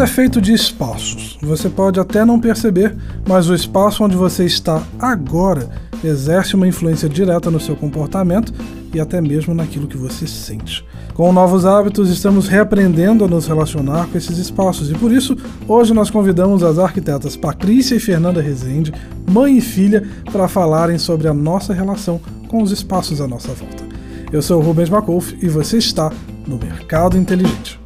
é feito de espaços. Você pode até não perceber, mas o espaço onde você está agora exerce uma influência direta no seu comportamento e até mesmo naquilo que você sente. Com novos hábitos, estamos reaprendendo a nos relacionar com esses espaços e por isso, hoje nós convidamos as arquitetas Patrícia e Fernanda Rezende, mãe e filha, para falarem sobre a nossa relação com os espaços à nossa volta. Eu sou o Rubens Macolf e você está no Mercado Inteligente.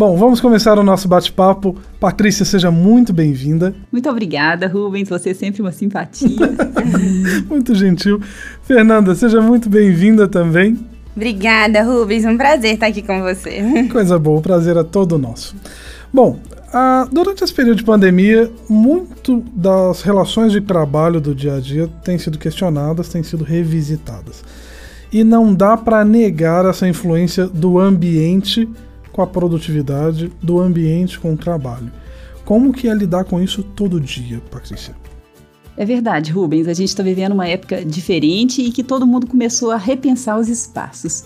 Bom, vamos começar o nosso bate-papo. Patrícia, seja muito bem-vinda. Muito obrigada, Rubens. Você é sempre uma simpatia. muito gentil. Fernanda, seja muito bem-vinda também. Obrigada, Rubens. Um prazer estar aqui com você. Coisa boa, o prazer é todo nosso. Bom, ah, durante esse período de pandemia, muito das relações de trabalho do dia a dia têm sido questionadas, têm sido revisitadas. E não dá para negar essa influência do ambiente com a produtividade do ambiente com o trabalho. Como que é lidar com isso todo dia, Patrícia? É verdade, Rubens. A gente está vivendo uma época diferente e que todo mundo começou a repensar os espaços.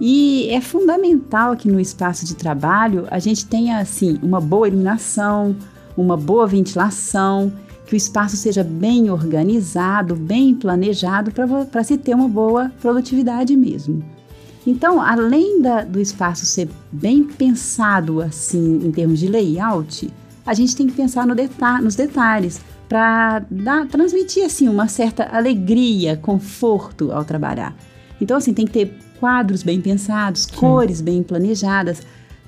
E é fundamental que no espaço de trabalho a gente tenha assim uma boa iluminação, uma boa ventilação, que o espaço seja bem organizado, bem planejado para se ter uma boa produtividade mesmo. Então, além da, do espaço ser bem pensado assim em termos de layout, a gente tem que pensar no deta nos detalhes para transmitir assim uma certa alegria, conforto ao trabalhar. Então, assim, tem que ter quadros bem pensados, Sim. cores bem planejadas,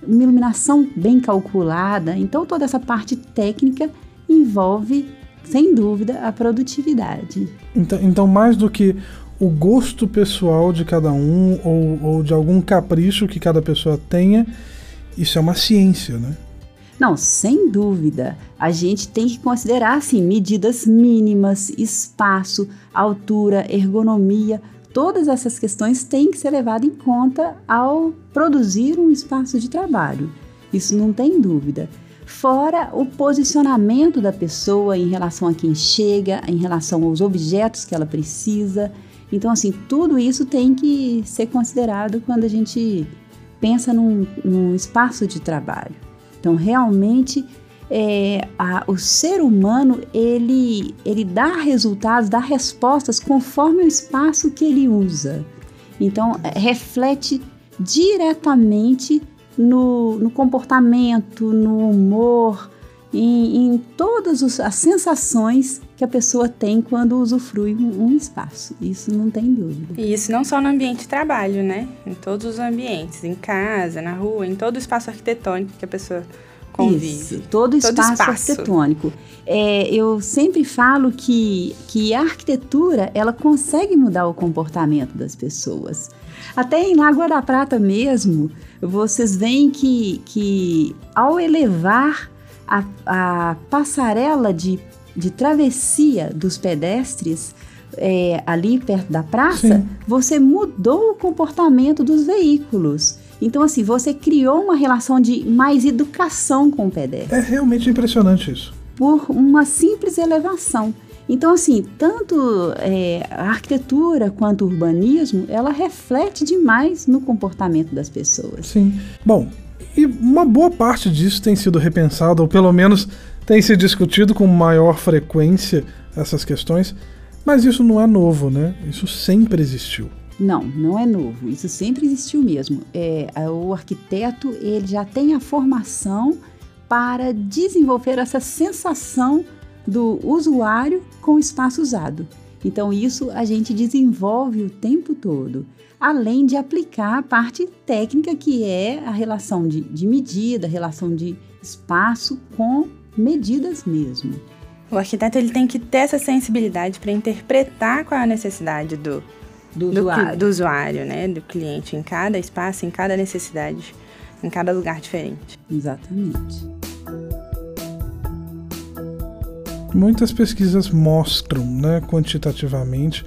uma iluminação bem calculada. Então, toda essa parte técnica envolve, sem dúvida, a produtividade. Então, então mais do que o gosto pessoal de cada um ou, ou de algum capricho que cada pessoa tenha, isso é uma ciência, né? Não, sem dúvida. A gente tem que considerar assim, medidas mínimas, espaço, altura, ergonomia. Todas essas questões têm que ser levadas em conta ao produzir um espaço de trabalho. Isso não tem dúvida. Fora o posicionamento da pessoa em relação a quem chega, em relação aos objetos que ela precisa, então, assim, tudo isso tem que ser considerado quando a gente pensa num, num espaço de trabalho. Então, realmente, é, a, o ser humano ele, ele dá resultados, dá respostas conforme o espaço que ele usa. Então, é, reflete diretamente no, no comportamento, no humor, em, em todas as sensações que a pessoa tem quando usufrui um, espaço. Isso não tem dúvida. E isso não só no ambiente de trabalho, né? Em todos os ambientes, em casa, na rua, em todo o espaço arquitetônico que a pessoa convive. Isso, todo, todo espaço, espaço, arquitetônico. É, eu sempre falo que, que a arquitetura ela consegue mudar o comportamento das pessoas. Até em Lagoa da Prata mesmo, vocês veem que, que ao elevar a, a passarela de, de travessia dos pedestres é, ali perto da praça, Sim. você mudou o comportamento dos veículos. Então, assim, você criou uma relação de mais educação com o pedestre. É realmente impressionante isso. Por uma simples elevação. Então, assim, tanto é, a arquitetura quanto o urbanismo, ela reflete demais no comportamento das pessoas. Sim. Bom, e uma boa parte disso tem sido repensado, ou pelo menos tem se discutido com maior frequência essas questões, mas isso não é novo, né? Isso sempre existiu. Não, não é novo. Isso sempre existiu mesmo. É, o arquiteto ele já tem a formação para desenvolver essa sensação do usuário com o espaço usado. Então, isso a gente desenvolve o tempo todo além de aplicar a parte técnica, que é a relação de, de medida, a relação de espaço com medidas mesmo. O arquiteto ele tem que ter essa sensibilidade para interpretar qual é a necessidade do, do, do, usuário. do usuário, né? Do cliente, em cada espaço, em cada necessidade, em cada lugar diferente. Exatamente. Muitas pesquisas mostram, né, quantitativamente,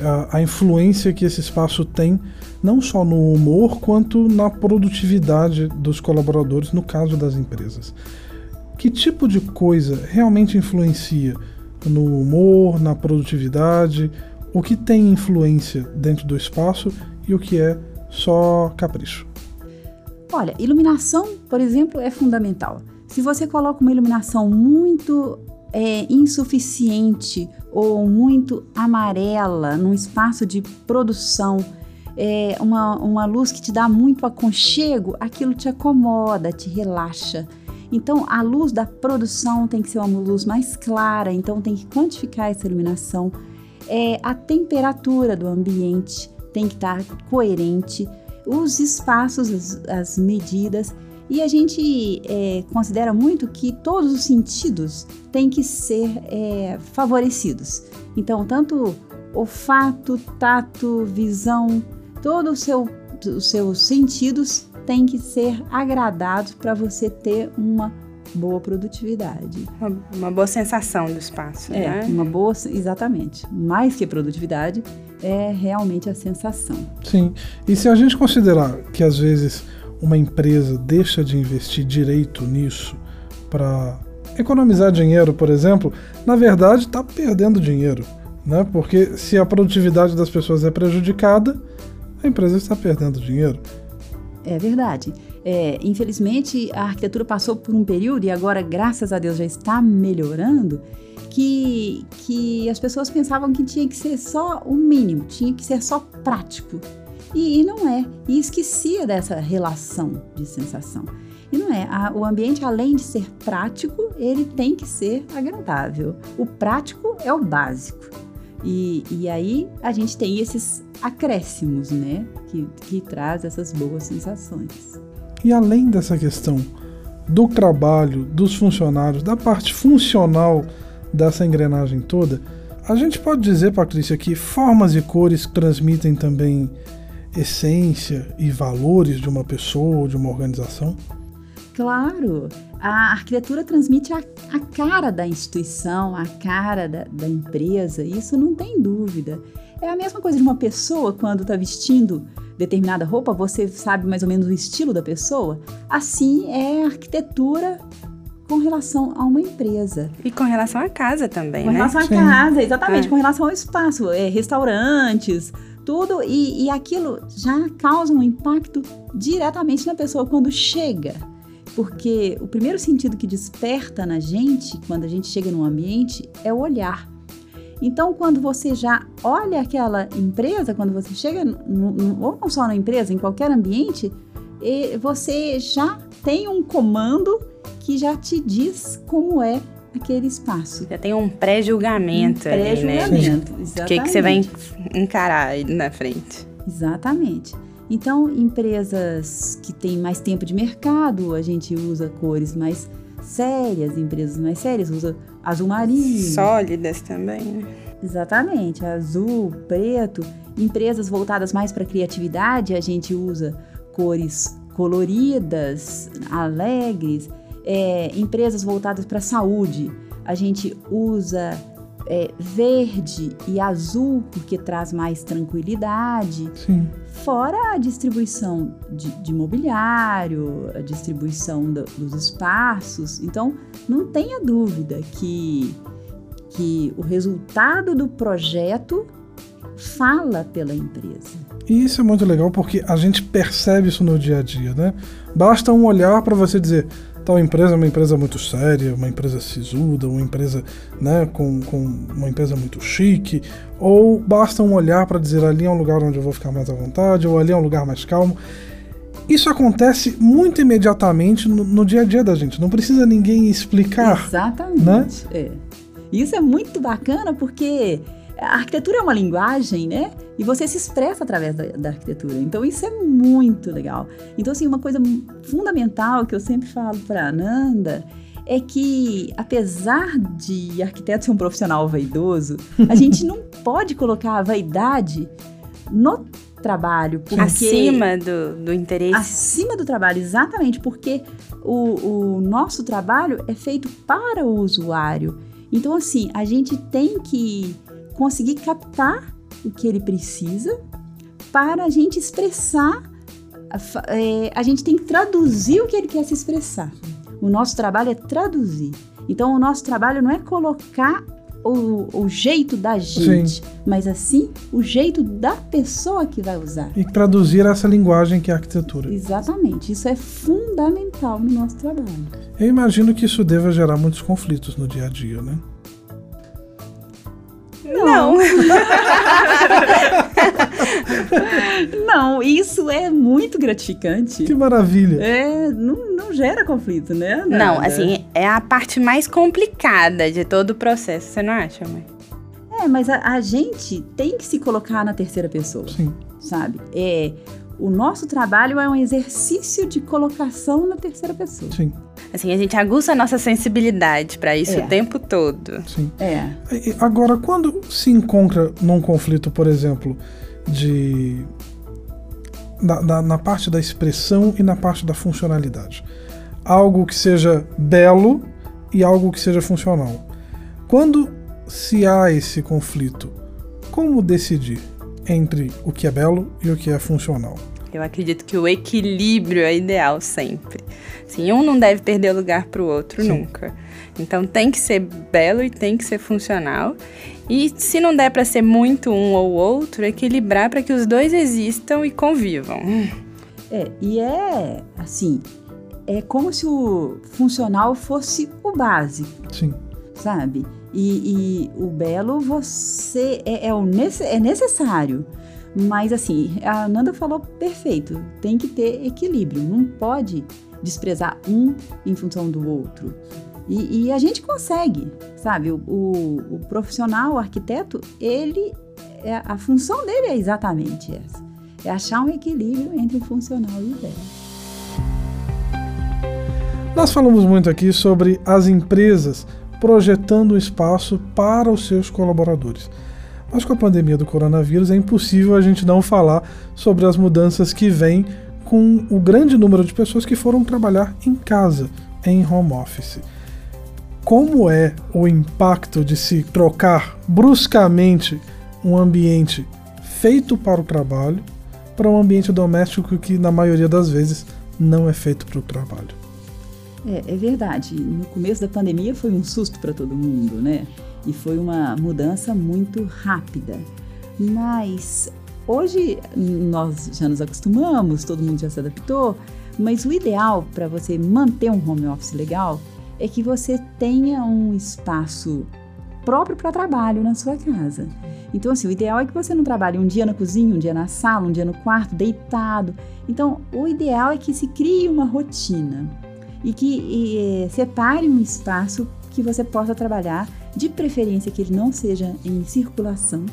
a, a influência que esse espaço tem não só no humor quanto na produtividade dos colaboradores, no caso das empresas. Que tipo de coisa realmente influencia no humor, na produtividade? O que tem influência dentro do espaço e o que é só capricho? Olha, iluminação, por exemplo, é fundamental. Se você coloca uma iluminação muito é, insuficiente ou muito amarela num espaço de produção, é, uma, uma luz que te dá muito aconchego, aquilo te acomoda, te relaxa. Então, a luz da produção tem que ser uma luz mais clara, então tem que quantificar essa iluminação. É, a temperatura do ambiente tem que estar coerente, os espaços, as, as medidas. E a gente é, considera muito que todos os sentidos têm que ser é, favorecidos. Então, tanto olfato, tato, visão, todos os seu, os seus sentidos têm que ser agradados para você ter uma boa produtividade. Uma, uma, boa sensação do espaço, é, né? Uma boa, exatamente. Mais que produtividade, é realmente a sensação. Sim. E se a gente considerar que às vezes uma empresa deixa de investir direito nisso para economizar dinheiro, por exemplo, na verdade está perdendo dinheiro, né? Porque se a produtividade das pessoas é prejudicada, a empresa está perdendo dinheiro. É verdade. É, infelizmente, a arquitetura passou por um período e agora, graças a Deus, já está melhorando. Que, que as pessoas pensavam que tinha que ser só o mínimo, tinha que ser só prático. E, e não é. E esquecia dessa relação de sensação. E não é. A, o ambiente, além de ser prático, ele tem que ser agradável. O prático é o básico. E, e aí a gente tem esses acréscimos, né? Que, que traz essas boas sensações. E além dessa questão do trabalho, dos funcionários, da parte funcional dessa engrenagem toda, a gente pode dizer, Patrícia, que formas e cores transmitem também essência e valores de uma pessoa ou de uma organização? Claro, a arquitetura transmite a, a cara da instituição, a cara da, da, empresa, isso não tem dúvida. É a mesma coisa de uma pessoa quando está vestindo determinada roupa, você sabe mais ou menos o estilo da pessoa. Assim é a arquitetura com relação a uma empresa. E com relação à casa também, com né? Com relação à Sim. casa, exatamente, é. com relação ao espaço, é, restaurantes, tudo, e, e aquilo já causa um impacto diretamente na pessoa quando chega. Porque o primeiro sentido que desperta na gente, quando a gente chega num ambiente, é o olhar. Então, quando você já olha aquela empresa, quando você chega, no, no, ou não só na empresa, em qualquer ambiente, você já tem um comando que já te diz como é aquele espaço. Já tem um pré-julgamento um pré-julgamento, né? O que, que você vai encarar aí na frente. Exatamente. Então, empresas que têm mais tempo de mercado, a gente usa cores mais sérias, empresas mais sérias usa azul marinho. Sólidas também, né? Exatamente, azul, preto. Empresas voltadas mais para criatividade, a gente usa cores coloridas, alegres. É, empresas voltadas para saúde, a gente usa é, verde e azul porque traz mais tranquilidade. Sim. Fora a distribuição de, de mobiliário, a distribuição do, dos espaços. Então, não tenha dúvida que, que o resultado do projeto fala pela empresa. E isso é muito legal porque a gente percebe isso no dia a dia, né? Basta um olhar para você dizer, tal empresa é uma empresa muito séria, uma empresa sisuda, uma empresa né, com, com uma empresa muito chique, ou basta um olhar para dizer ali é um lugar onde eu vou ficar mais à vontade, ou ali é um lugar mais calmo. Isso acontece muito imediatamente no, no dia a dia da gente, não precisa ninguém explicar. Exatamente. Né? É. Isso é muito bacana porque a arquitetura é uma linguagem, né? E você se expressa através da, da, arquitetura. Então isso é muito legal. Então assim, uma coisa fundamental que eu sempre falo para Ananda é que apesar de arquiteto ser um profissional vaidoso, a gente não pode colocar a vaidade no trabalho. Porque, acima do, do interesse. Acima do trabalho, exatamente, porque o, o nosso trabalho é feito para o usuário. Então, assim, a gente tem que conseguir captar o que ele precisa para a gente expressar. É, a gente tem que traduzir o que ele quer se expressar. O nosso trabalho é traduzir. Então, o nosso trabalho não é colocar o, o jeito da gente, Sim. mas assim o jeito da pessoa que vai usar. E traduzir essa linguagem que é a arquitetura. Exatamente. Isso é fundamental no nosso trabalho. Eu imagino que isso deva gerar muitos conflitos no dia a dia, né? Não. não, isso é muito gratificante. Que maravilha. É, não, não gera conflito, né? Nada. Não, assim, é a parte mais complicada de todo o processo, você não acha, mãe? É, mas a, a gente tem que se colocar na terceira pessoa. Sim. Sabe? É, o nosso trabalho é um exercício de colocação na terceira pessoa. Sim. Assim, a gente aguça a nossa sensibilidade para isso é. o tempo todo. Sim. É. Agora, quando se encontra num conflito, por exemplo, de na, na, na, parte da expressão e na parte da funcionalidade. Algo que seja belo e algo que seja funcional. Quando se há esse conflito, como decidir entre o que é belo e o que é funcional? Eu acredito que o equilíbrio é ideal sempre. Assim, um não deve perder lugar para o outro Sim. nunca. Então tem que ser belo e tem que ser funcional. E se não der para ser muito um ou outro, equilibrar para que os dois existam e convivam. É, e é assim, é como se o funcional fosse o básico. Sim. Sabe? E, e o belo você é, é, o é necessário. Mas assim, a Nanda falou perfeito, tem que ter equilíbrio, não pode desprezar um em função do outro. E, e a gente consegue, sabe? O, o, o, profissional, o arquiteto, ele, é, a função dele é exatamente essa: é achar um equilíbrio entre o funcional e o belo. Nós falamos muito aqui sobre as empresas projetando o espaço para os seus colaboradores. Mas com a pandemia do coronavírus é impossível a gente não falar sobre as mudanças que vêm com o grande número de pessoas que foram trabalhar em casa, em home office. Como é o impacto de se trocar bruscamente um ambiente feito para o trabalho para um ambiente doméstico que, na maioria das vezes, não é feito para o trabalho? É, é verdade. No começo da pandemia foi um susto para todo mundo, né? E foi uma mudança muito rápida. Mas hoje nós já nos acostumamos, todo mundo já se adaptou, mas o ideal para você manter um home office legal é que você tenha um espaço próprio para trabalho na sua casa. Então, assim, o ideal é que você não trabalhe um dia na cozinha, um dia na sala, um dia no quarto, deitado. Então, o ideal é que se crie uma rotina e que e, separe um espaço que você possa trabalhar de preferência que ele não seja em circulação,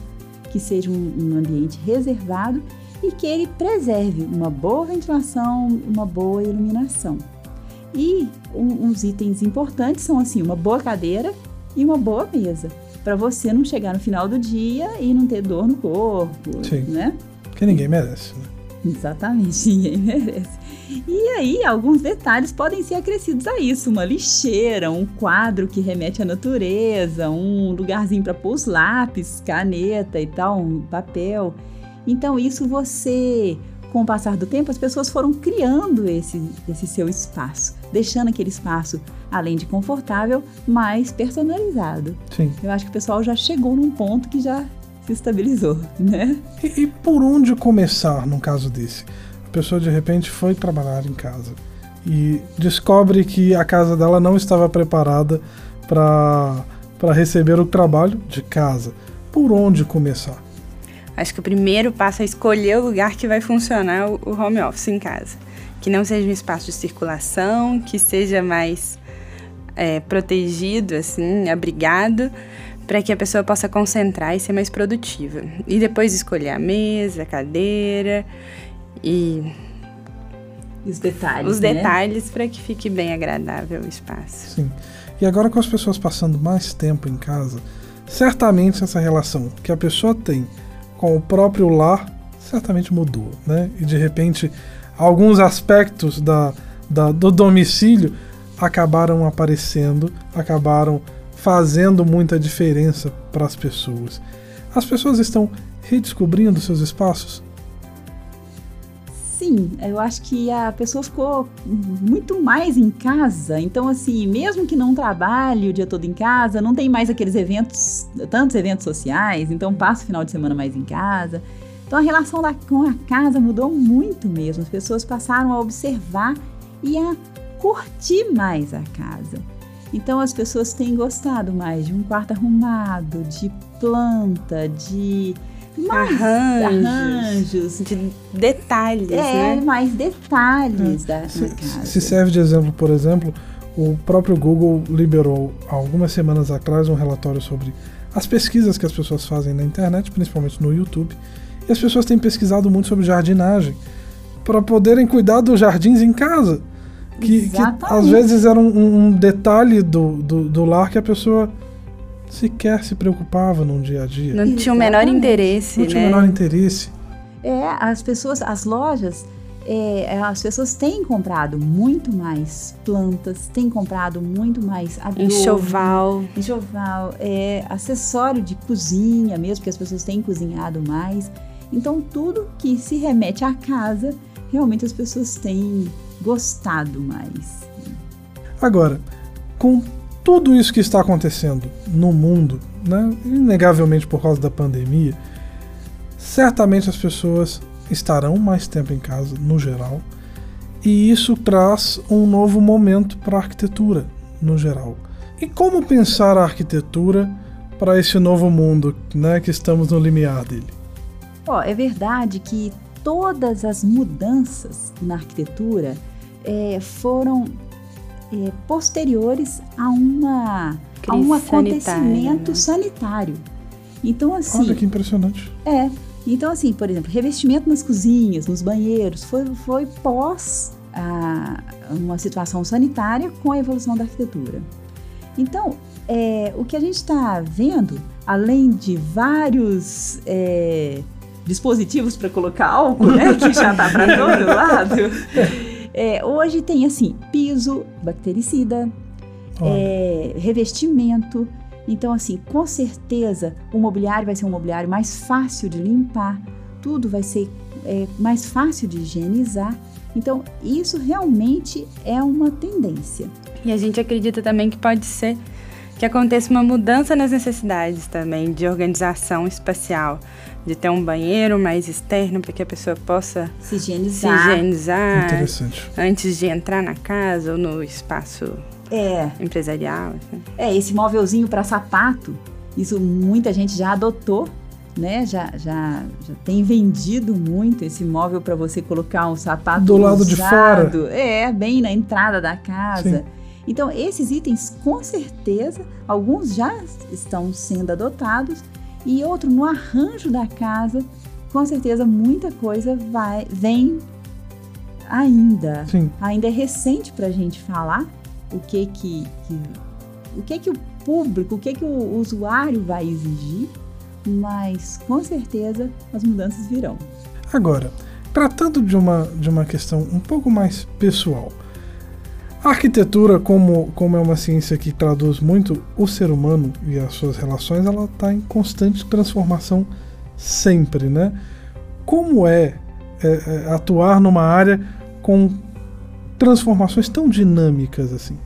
que seja um, um ambiente reservado e que ele preserve uma boa ventilação, uma boa iluminação. E um, uns itens importantes são assim, uma boa cadeira e uma boa mesa, para você não chegar no final do dia e não ter dor no corpo, Sim. né? Que ninguém merece, né? Exatamente, ninguém merece. E aí, alguns detalhes podem ser acrescidos a isso: uma lixeira, um quadro que remete à natureza, um lugarzinho para pôr os lápis, caneta e tal, um papel. Então, isso você, com o passar do tempo, as pessoas foram criando esse, esse seu espaço, deixando aquele espaço, além de confortável, mais personalizado. Sim. Eu acho que o pessoal já chegou num ponto que já se estabilizou, né? E, e por onde começar num caso desse? A pessoa de repente foi trabalhar em casa e descobre que a casa dela não estava preparada para receber o trabalho de casa. Por onde começar? Acho que o primeiro passo é escolher o lugar que vai funcionar o home office em casa. Que não seja um espaço de circulação, que seja mais é, protegido, assim, abrigado, para que a pessoa possa concentrar e ser mais produtiva. E depois escolher a mesa, a cadeira e os detalhes, os né? detalhes para que fique bem agradável o espaço. Sim. E agora com as pessoas passando mais tempo em casa, certamente essa relação que a pessoa tem com o próprio lar certamente mudou, né? E de repente alguns aspectos da, da do domicílio acabaram aparecendo, acabaram fazendo muita diferença para as pessoas. As pessoas estão redescobrindo seus espaços? Sim, eu acho que a pessoa ficou muito mais em casa. Então, assim, mesmo que não trabalhe o dia todo em casa, não tem mais aqueles eventos, tantos eventos sociais, então passa o final de semana mais em casa. Então, a relação da, com a casa mudou muito mesmo. As pessoas passaram a observar e a curtir mais a casa. Então, as pessoas têm gostado mais de um quarto arrumado, de planta, de mais arranjos, arranjos, de detalhes, é, né? mais detalhes é. da, se, casa. Se serve de exemplo, por exemplo, o próprio Google liberou algumas semanas atrás um relatório sobre as pesquisas que as pessoas fazem na internet, principalmente no YouTube, e as pessoas têm pesquisado muito sobre jardinagem para poderem cuidar dos jardins em casa. Que, que às vezes era um, um detalhe do, do, do lar que a pessoa sequer se preocupava no dia a dia. Não tinha o menor interesse, Não né? tinha o menor interesse. É, as pessoas, as lojas, é, as pessoas têm comprado muito mais plantas, têm comprado muito mais adobo, enxoval, enxoval, é, acessório de cozinha mesmo, porque as pessoas têm cozinhado mais. Então tudo que se remete à casa, realmente as pessoas têm gostado mais. Agora, com tudo isso que está acontecendo no mundo, né, inegavelmente por causa da pandemia, certamente as pessoas estarão mais tempo em casa, no geral, e isso traz um novo momento para a arquitetura, no geral. E como pensar a arquitetura para esse novo mundo né, que estamos no limiar dele? Oh, é verdade que todas as mudanças na arquitetura é, foram é, posteriores a, uma, a um acontecimento sanitário. Então, assim. Olha que impressionante. É. Então, assim, por exemplo, revestimento nas cozinhas, nos banheiros, foi, foi pós a, uma situação sanitária com a evolução da arquitetura. Então, é, o que a gente está vendo, além de vários é, dispositivos para colocar álcool, né, que já está para todo lado, é, hoje tem assim piso, bactericida, é, revestimento. Então, assim, com certeza o mobiliário vai ser um mobiliário mais fácil de limpar, tudo vai ser é, mais fácil de higienizar. Então, isso realmente é uma tendência. E a gente acredita também que pode ser que aconteça uma mudança nas necessidades também de organização espacial de ter um banheiro mais externo para que a pessoa possa se higienizar, se higienizar Interessante. antes de entrar na casa ou no espaço é. empresarial. Assim. É, esse móvelzinho para sapato, isso muita gente já adotou, né? Já, já, já tem vendido muito esse móvel para você colocar um sapato do lado de fora. É, bem na entrada da casa. Sim. Então, esses itens, com certeza, alguns já estão sendo adotados e outro no arranjo da casa, com certeza muita coisa vai vem ainda. Sim. Ainda é recente para a gente falar o que que, que, o que que o público, o que que o usuário vai exigir, mas com certeza as mudanças virão. Agora, tratando de uma de uma questão um pouco mais pessoal, a arquitetura, como, como é uma ciência que traduz muito o ser humano e as suas relações, ela está em constante transformação sempre, né? Como é, é, é atuar numa área com transformações tão dinâmicas assim?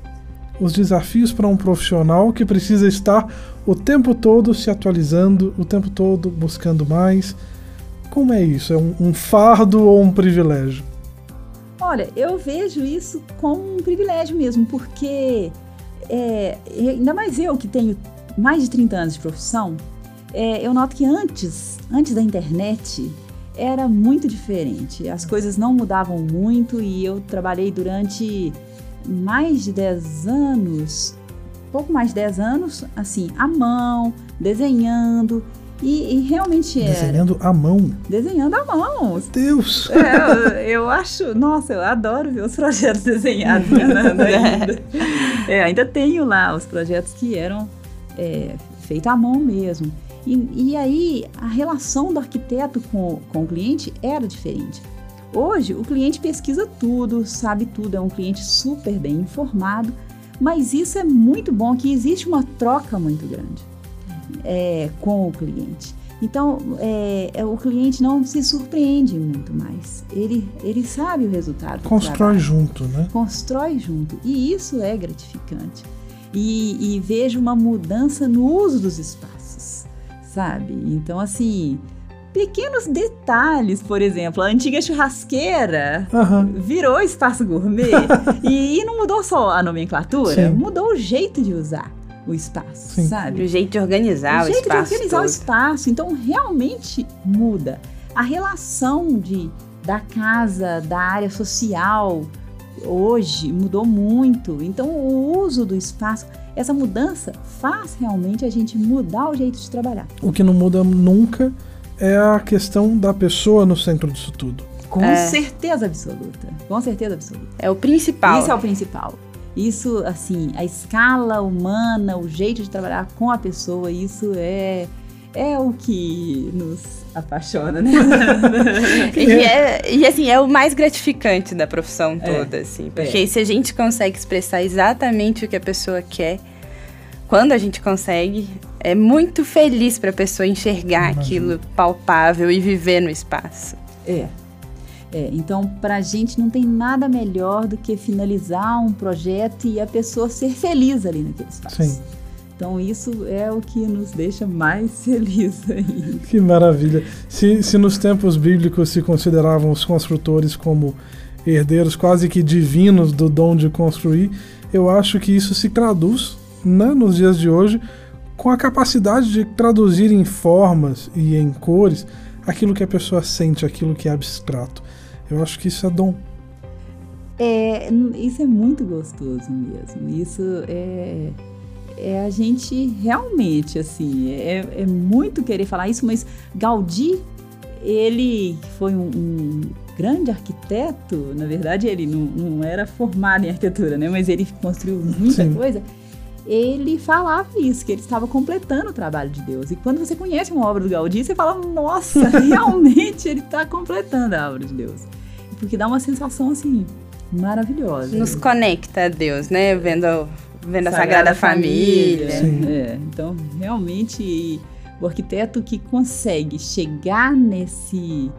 Os desafios para um profissional que precisa estar o tempo todo se atualizando, o tempo todo buscando mais. Como é isso? É um, um fardo ou um privilégio? Olha, eu vejo isso como um privilégio mesmo, porque é, ainda mais eu que tenho mais de 30 anos de profissão, é, eu noto que antes, antes da internet, era muito diferente. As coisas não mudavam muito e eu trabalhei durante mais de 10 anos, pouco mais de 10 anos, assim, à mão, desenhando. E, e realmente é. Desenhando à mão. Desenhando à mão. Meu Deus! É, eu, eu, acho. Nossa, eu adoro ver os projetos desenhados né, ainda. É, ainda tenho lá os projetos que eram é, feitos à mão mesmo. E, e aí a relação do arquiteto com, com o cliente era diferente. Hoje o cliente pesquisa tudo, sabe tudo, é um cliente super bem informado, mas isso é muito bom que existe uma troca muito grande é, com o cliente. Então, é, é, o cliente não se surpreende muito mais. Ele, ele sabe o resultado. Constrói junto, né? Constrói junto. E isso é gratificante. E, e vejo uma mudança no uso dos espaços, sabe? Então, assim, pequenos detalhes, por exemplo, a antiga churrasqueira uhum. virou espaço gourmet e, e, não mudou só a nomenclatura, Sim. mudou o jeito de usar o espaço, Sim. sabe? O jeito de organizar o, o jeito espaço. de organizar todo. o espaço. Então, realmente muda. A relação de, da casa, da área social, hoje mudou muito. Então, o uso do espaço, essa mudança faz realmente a gente mudar o jeito de trabalhar. O que não muda nunca é a questão da pessoa no centro disso tudo. Com é. certeza absoluta. Com certeza absoluta. É o principal. Isso é o principal. Isso, assim, a escala humana, o jeito de trabalhar com a pessoa, isso é é o que nos apaixona, né? e, é, e, assim, é o mais gratificante da profissão é. toda, é, assim. Porque é. se a gente consegue expressar exatamente o que a pessoa quer, quando a gente consegue, é muito feliz para a pessoa enxergar Imagina. aquilo palpável e viver no espaço. É, é, então, para a gente não tem nada melhor do que finalizar um projeto e a pessoa ser feliz ali naquele espaço. Sim. Então, isso é o que nos deixa mais felizes aí. Que maravilha. Se, se nos tempos bíblicos se consideravam os construtores como herdeiros quase que divinos do dom de construir, eu acho que isso se traduz né, nos dias de hoje com a capacidade de traduzir em formas e em cores aquilo que a pessoa sente, aquilo que é abstrato. Eu acho que isso é dom. É, isso é muito gostoso mesmo. Isso é, é a gente realmente, assim, é, é muito querer falar isso, mas Gaudí, ele foi um, um grande arquiteto, na verdade ele não, não, era formado em arquitetura, né? Mas ele construiu muita Sim. coisa. Ele falava isso, que ele estava completando o trabalho de Deus. E quando você conhece uma obra do Gaudí, você fala, nossa, realmente ele está completando a obra de Deus porque dá uma sensação assim maravilhosa. Nos conecta a Deus, né? Vendo, vendo a Sagrada, Família. Família. É, então, realmente, o arquiteto que consegue chegar nesse.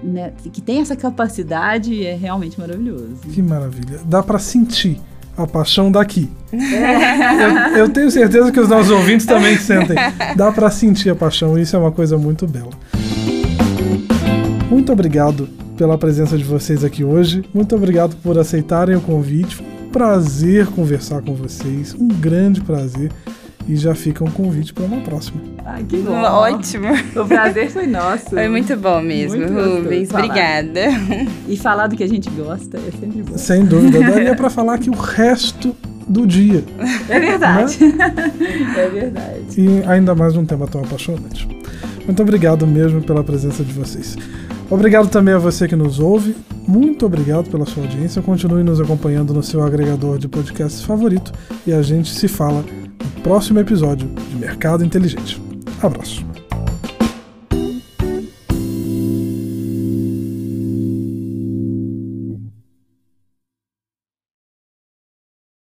Né, que tem essa capacidade é realmente maravilhoso. Que maravilha. Dá para sentir a paixão daqui. Eu, eu, tenho certeza que os nossos ouvintes também sentem. Dá para sentir a paixão, isso é uma coisa muito bela. Muito obrigado pela presença de vocês aqui hoje. Muito obrigado por aceitarem o convite. Prazer conversar com vocês. Um grande prazer. E já fica um convite para uma próxima. Ai, que bom. Ótimo. O prazer foi nosso. Foi muito bom mesmo, muito Rubens. Obrigada. E falar do que a gente gosta é sempre bom. Sem dúvida. Daria para falar aqui o resto do dia. É verdade. Né? É verdade. E ainda mais um tema tão apaixonante. Muito obrigado mesmo pela presença de vocês. Obrigado também a você que nos ouve. Muito obrigado pela sua audiência. Continue nos acompanhando no seu agregador de podcasts favorito e a gente se fala próximo episódio de Mercado Inteligente. Abraço.